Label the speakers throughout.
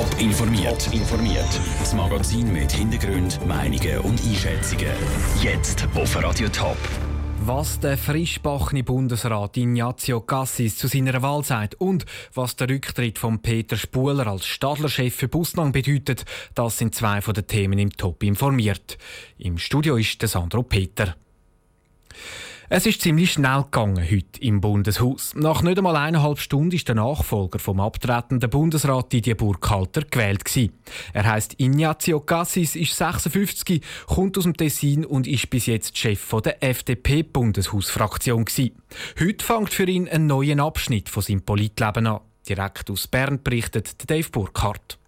Speaker 1: Top informiert. Informiert. Das Magazin mit Hintergrund, Meinungen und Einschätzungen. Jetzt auf Radio Top.
Speaker 2: Was der frischbachene Bundesrat Ignazio Cassis zu seiner Wahl sagt und was der Rücktritt von Peter Spuler als Stadlerchef für Busnang bedeutet, das sind zwei von den Themen im Top informiert. Im Studio ist der Sandro Peter. Es ist ziemlich schnell gegangen heute im Bundeshaus. Nach nicht einmal eineinhalb Stunden ist der Nachfolger vom abtretenden Bundesrat Didier Burkhalter gewählt gewesen. Er heißt Ignazio Cassis, ist 56, kommt aus dem Tessin und ist bis jetzt Chef der FDP-Bundeshausfraktion Heute fängt für ihn ein neuer Abschnitt von seinem Politleben an. Direkt aus Bern berichtet Dave Burkhardt.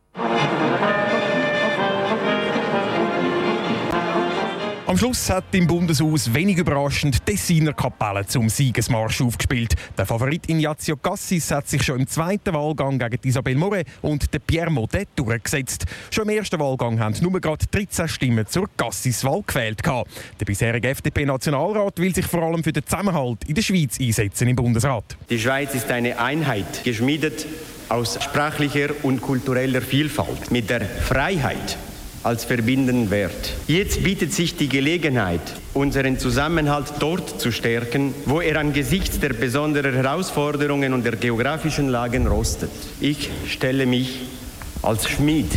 Speaker 3: Am Schluss hat im Bundeshaus wenig überraschend Tessiner Kapelle zum Siegesmarsch aufgespielt. Der Favorit Ignazio Cassis hat sich schon im zweiten Wahlgang gegen Isabelle Moret und Pierre Modet durchgesetzt. Schon im ersten Wahlgang haben nur gerade 13 Stimmen zur Cassis-Wahl gewählt. Der bisherige FDP-Nationalrat will sich vor allem für den Zusammenhalt in der Schweiz einsetzen im Bundesrat.
Speaker 4: Die Schweiz ist eine Einheit, geschmiedet aus sprachlicher und kultureller Vielfalt, mit der Freiheit als verbindenden Wert. Jetzt bietet sich die Gelegenheit, unseren Zusammenhalt dort zu stärken, wo er angesichts der besonderen Herausforderungen und der geografischen Lagen rostet. Ich stelle mich als Schmied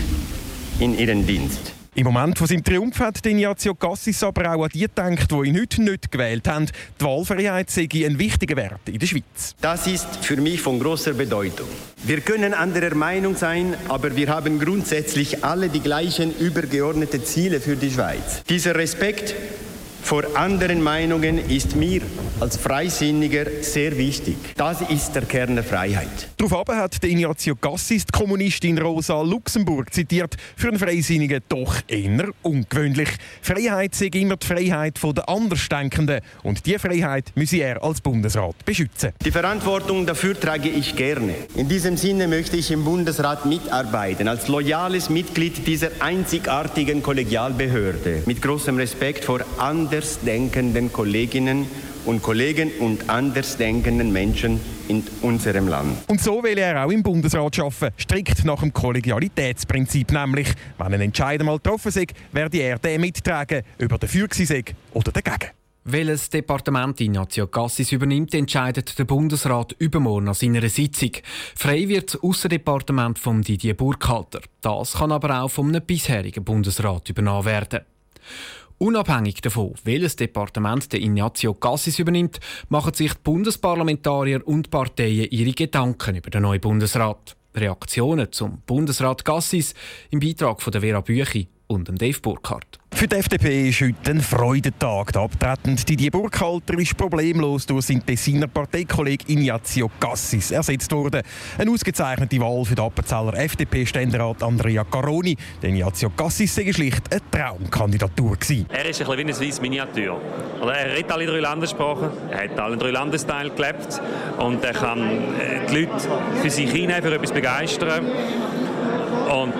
Speaker 4: in Ihren Dienst.
Speaker 3: Im Moment von seinem Triumph hat Ignazio Cassis aber auch an die gedacht, die ihn heute nicht gewählt haben. Die Wahlfreiheit sei ein wichtiger Wert in der Schweiz.
Speaker 4: Das ist für mich von großer Bedeutung. Wir können anderer Meinung sein, aber wir haben grundsätzlich alle die gleichen übergeordneten Ziele für die Schweiz. Dieser Respekt vor anderen Meinungen ist mir als Freisinniger sehr wichtig. Das ist der Kern der Freiheit.
Speaker 3: Daraufhin hat Ignazio Gassis die Kommunistin Rosa Luxemburg zitiert. Für einen Freisinnigen doch eher ungewöhnlich. Freiheit sei immer die Freiheit der Andersdenkenden. Und diese Freiheit müsse er als Bundesrat beschützen.
Speaker 4: Die Verantwortung dafür trage ich gerne. In diesem Sinne möchte ich im Bundesrat mitarbeiten, als loyales Mitglied dieser einzigartigen Kollegialbehörde. Mit großem Respekt vor andersdenkenden Kolleginnen und Kollegen und andersdenkenden Menschen in unserem Land.
Speaker 3: Und so will er auch im Bundesrat arbeiten, strikt nach dem Kollegialitätsprinzip, nämlich, wenn ein Entscheid mal getroffen ist, werde er den mittragen, über dafür sei oder dagegen.
Speaker 2: Welches Departement Ignazio Cassis übernimmt, entscheidet der Bundesrat übermorgen an seiner Sitzung. Frei wird das Aussendepartement von Didier Burkhalter. Das kann aber auch vom bisherigen Bundesrat übernommen werden. Unabhängig davon, welches Departement der Ignazio Cassis übernimmt, machen sich die Bundesparlamentarier und Parteien ihre Gedanken über den neuen Bundesrat. Reaktionen zum Bundesrat Cassis im Beitrag von der Vera Büchi und Dave Burkhardt.
Speaker 3: Für die FDP ist heute ein Freudentag. Der abtretende Didier Burkhalter ist problemlos durch seinen Tessiner Parteikollegen Ignazio Cassis ersetzt worden. Eine ausgezeichnete Wahl für den Appenzeller FDP-Ständerat Andrea Caroni. Der Ignazio Cassis sei schlicht eine Traumkandidatur gewesen.
Speaker 5: Er ist ein bisschen wie eine Swiss Miniatur. Er redet alle drei Landessprachen, er hat alle drei Landesteilen gelebt und er kann äh, die Leute für sich hinein für etwas begeistern. Und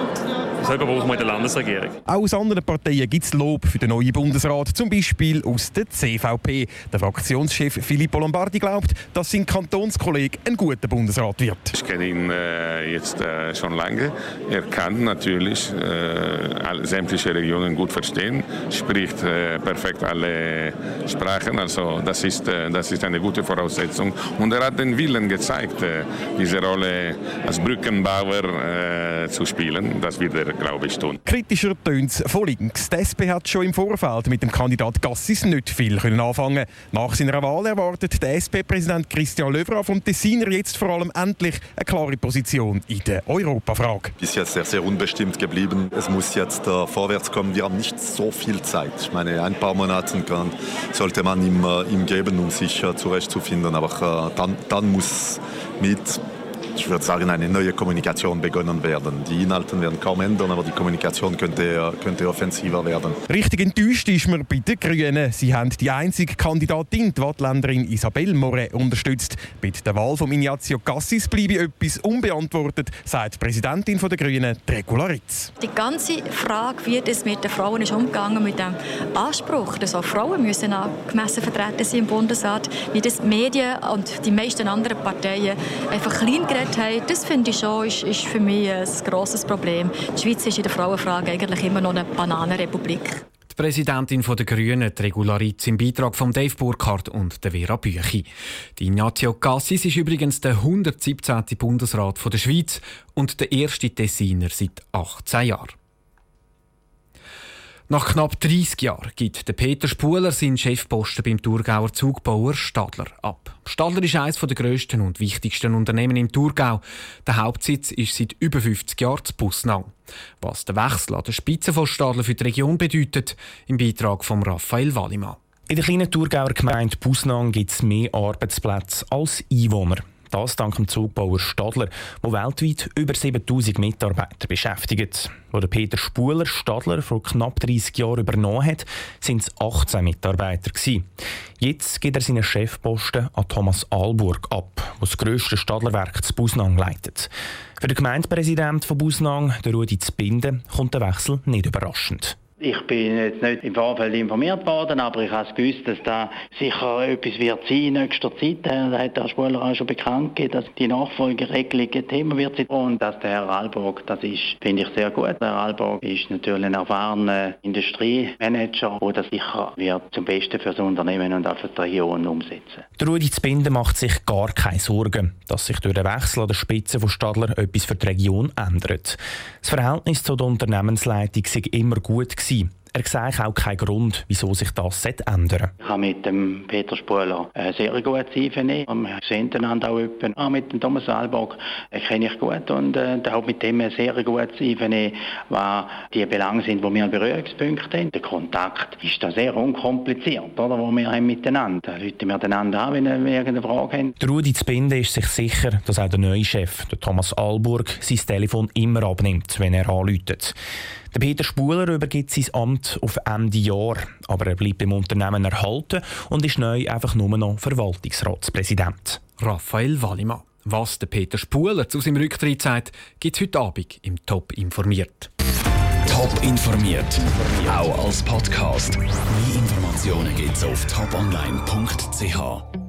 Speaker 5: Selber brauchen wir in der Landesregierung.
Speaker 3: Auch aus anderen Parteien gibt es Lob für den neuen Bundesrat, zum Beispiel aus der CVP. Der Fraktionschef Filippo Lombardi glaubt, dass sein Kantonskollege ein guter Bundesrat wird.
Speaker 6: Ich kenne ihn äh, jetzt äh, schon lange. Er kann natürlich äh, sämtliche Regionen gut verstehen, spricht äh, perfekt alle Sprachen. Also das ist, äh, das ist eine gute Voraussetzung. Und er hat den Willen gezeigt, äh, diese Rolle als Brückenbauer zu spielen. Das wird er glaube ich, tun.
Speaker 3: Kritischer tönt es von links. Die SP hat schon im Vorfeld mit dem Kandidat Gassis nicht viel können anfangen Nach seiner Wahl erwartet der SP-Präsident Christian Löwra vom Tessiner jetzt vor allem endlich eine klare Position in der Europafrage.
Speaker 7: Bis jetzt sehr, sehr unbestimmt geblieben. Es muss jetzt äh, vorwärts kommen. Wir haben nicht so viel Zeit. Ich meine, ein paar Monate kann, sollte man ihm, äh, ihm geben, um sich äh, zurechtzufinden. Aber äh, dann, dann muss mit ich würde sagen, eine neue Kommunikation begonnen werden. Die Inhalte werden kaum ändern, aber die Kommunikation könnte, könnte offensiver werden.
Speaker 3: Richtig enttäuscht ist man bei den Grünen. Sie haben die einzige Kandidatin, die Wattländerin Isabelle Moret, unterstützt. Bei der Wahl von Ignazio Cassis bleibe etwas unbeantwortet, sagt die Präsidentin der Grünen, Regula Ritz.
Speaker 8: Die ganze Frage, wie das mit den Frauen ist umgegangen, mit dem Anspruch, dass auch Frauen müssen angemessen vertreten sein im Bundesrat, wie das die Medien und die meisten anderen Parteien einfach klein Parität haben, das finde ich schon, ist, ist für mich ein grosses Problem. Die Schweiz ist in der Frauenfrage eigentlich immer noch eine Bananenrepublik.
Speaker 2: Die Präsidentin der Grünen, die Regularitz, im Beitrag von Dave Burkhardt und der Vera Büchi. Die Ignazio Cassis ist übrigens der 117. Bundesrat der Schweiz und der erste Tessiner seit 18 Jahren. Nach knapp 30 Jahren gibt der Peter Spuler seinen Chefposten beim Thurgauer Zugbauer Stadler ab. Stadler ist eines der grössten und wichtigsten Unternehmen im Thurgau. Der Hauptsitz ist seit über 50 Jahren zu Busnang. Was der Wechsel an der Spitze von Stadler für die Region bedeutet, im Beitrag von Raphael Wallimann.
Speaker 9: In der kleinen Thurgauer Gemeinde Busnang gibt es mehr Arbeitsplätze als Einwohner. Das dank dem Zugbauer Stadler, der weltweit über 7000 Mitarbeiter beschäftigt. Wo der Peter Spuler Stadler vor knapp 30 Jahren übernommen hat, sind es 18 Mitarbeiter gewesen. Jetzt geht er seinen Chefposten an Thomas Alburg ab, der das grösste Stadlerwerk zu Busnang leitet. Für den Gemeindepräsident von Busnang, der Rudi Zbinden, kommt der Wechsel nicht überraschend.
Speaker 10: Ich bin jetzt nicht im Vorfeld informiert worden, aber ich habe gewusst, dass da sicher etwas wird sein in nächster Zeit. Da hat der Spuler auch schon bekannt gegeben, dass die Nachfolgeregelung ein Thema wird sein. Und dass der Herr Alborg, das ist, finde ich sehr gut. Der Herr Alborg ist natürlich ein erfahrener Industriemanager, der das sicher wird zum Besten für das Unternehmen und auch für die Region umsetzen.
Speaker 9: Der Rudi Zbinden macht sich gar keine Sorgen, dass sich durch den Wechsel an der Spitze von Stadler etwas für die Region ändert. Das Verhältnis zu der Unternehmensleitung sei immer gut gewesen gewesen. Er sehe auch keinen Grund, wieso sich das ändern sollte.
Speaker 10: Ich habe mit dem Peter Spuler ein sehr gutes Einvernehmen. Wir sehen einander auch öppen. Auch mit dem Thomas Alborg kenne ich gut und äh, auch mit dem ein sehr gutes Einvernehmen, was die Belange sind, wo wir einen Berührungspunkt haben. Der Kontakt ist da sehr unkompliziert, oder, wo wir haben miteinander. Rufen wir einander an, wenn wir irgendeine Frage haben.
Speaker 9: Der Rudi Zbinde ist sich sicher, dass auch der neue Chef, der Thomas Alburg, sein Telefon immer abnimmt, wenn er anläutet. Der Peter Spuler übergibt sein Amt auf Ende Jahr, aber er bleibt im Unternehmen erhalten und ist neu einfach nur noch Verwaltungsratspräsident.
Speaker 2: Raphael Wallimann. Was der Peter Spuler zu seinem Rücktritt sagt, gibt es heute Abend im Top informiert.
Speaker 1: Top informiert, auch als Podcast. Mehr Informationen gibt es auf toponline.ch.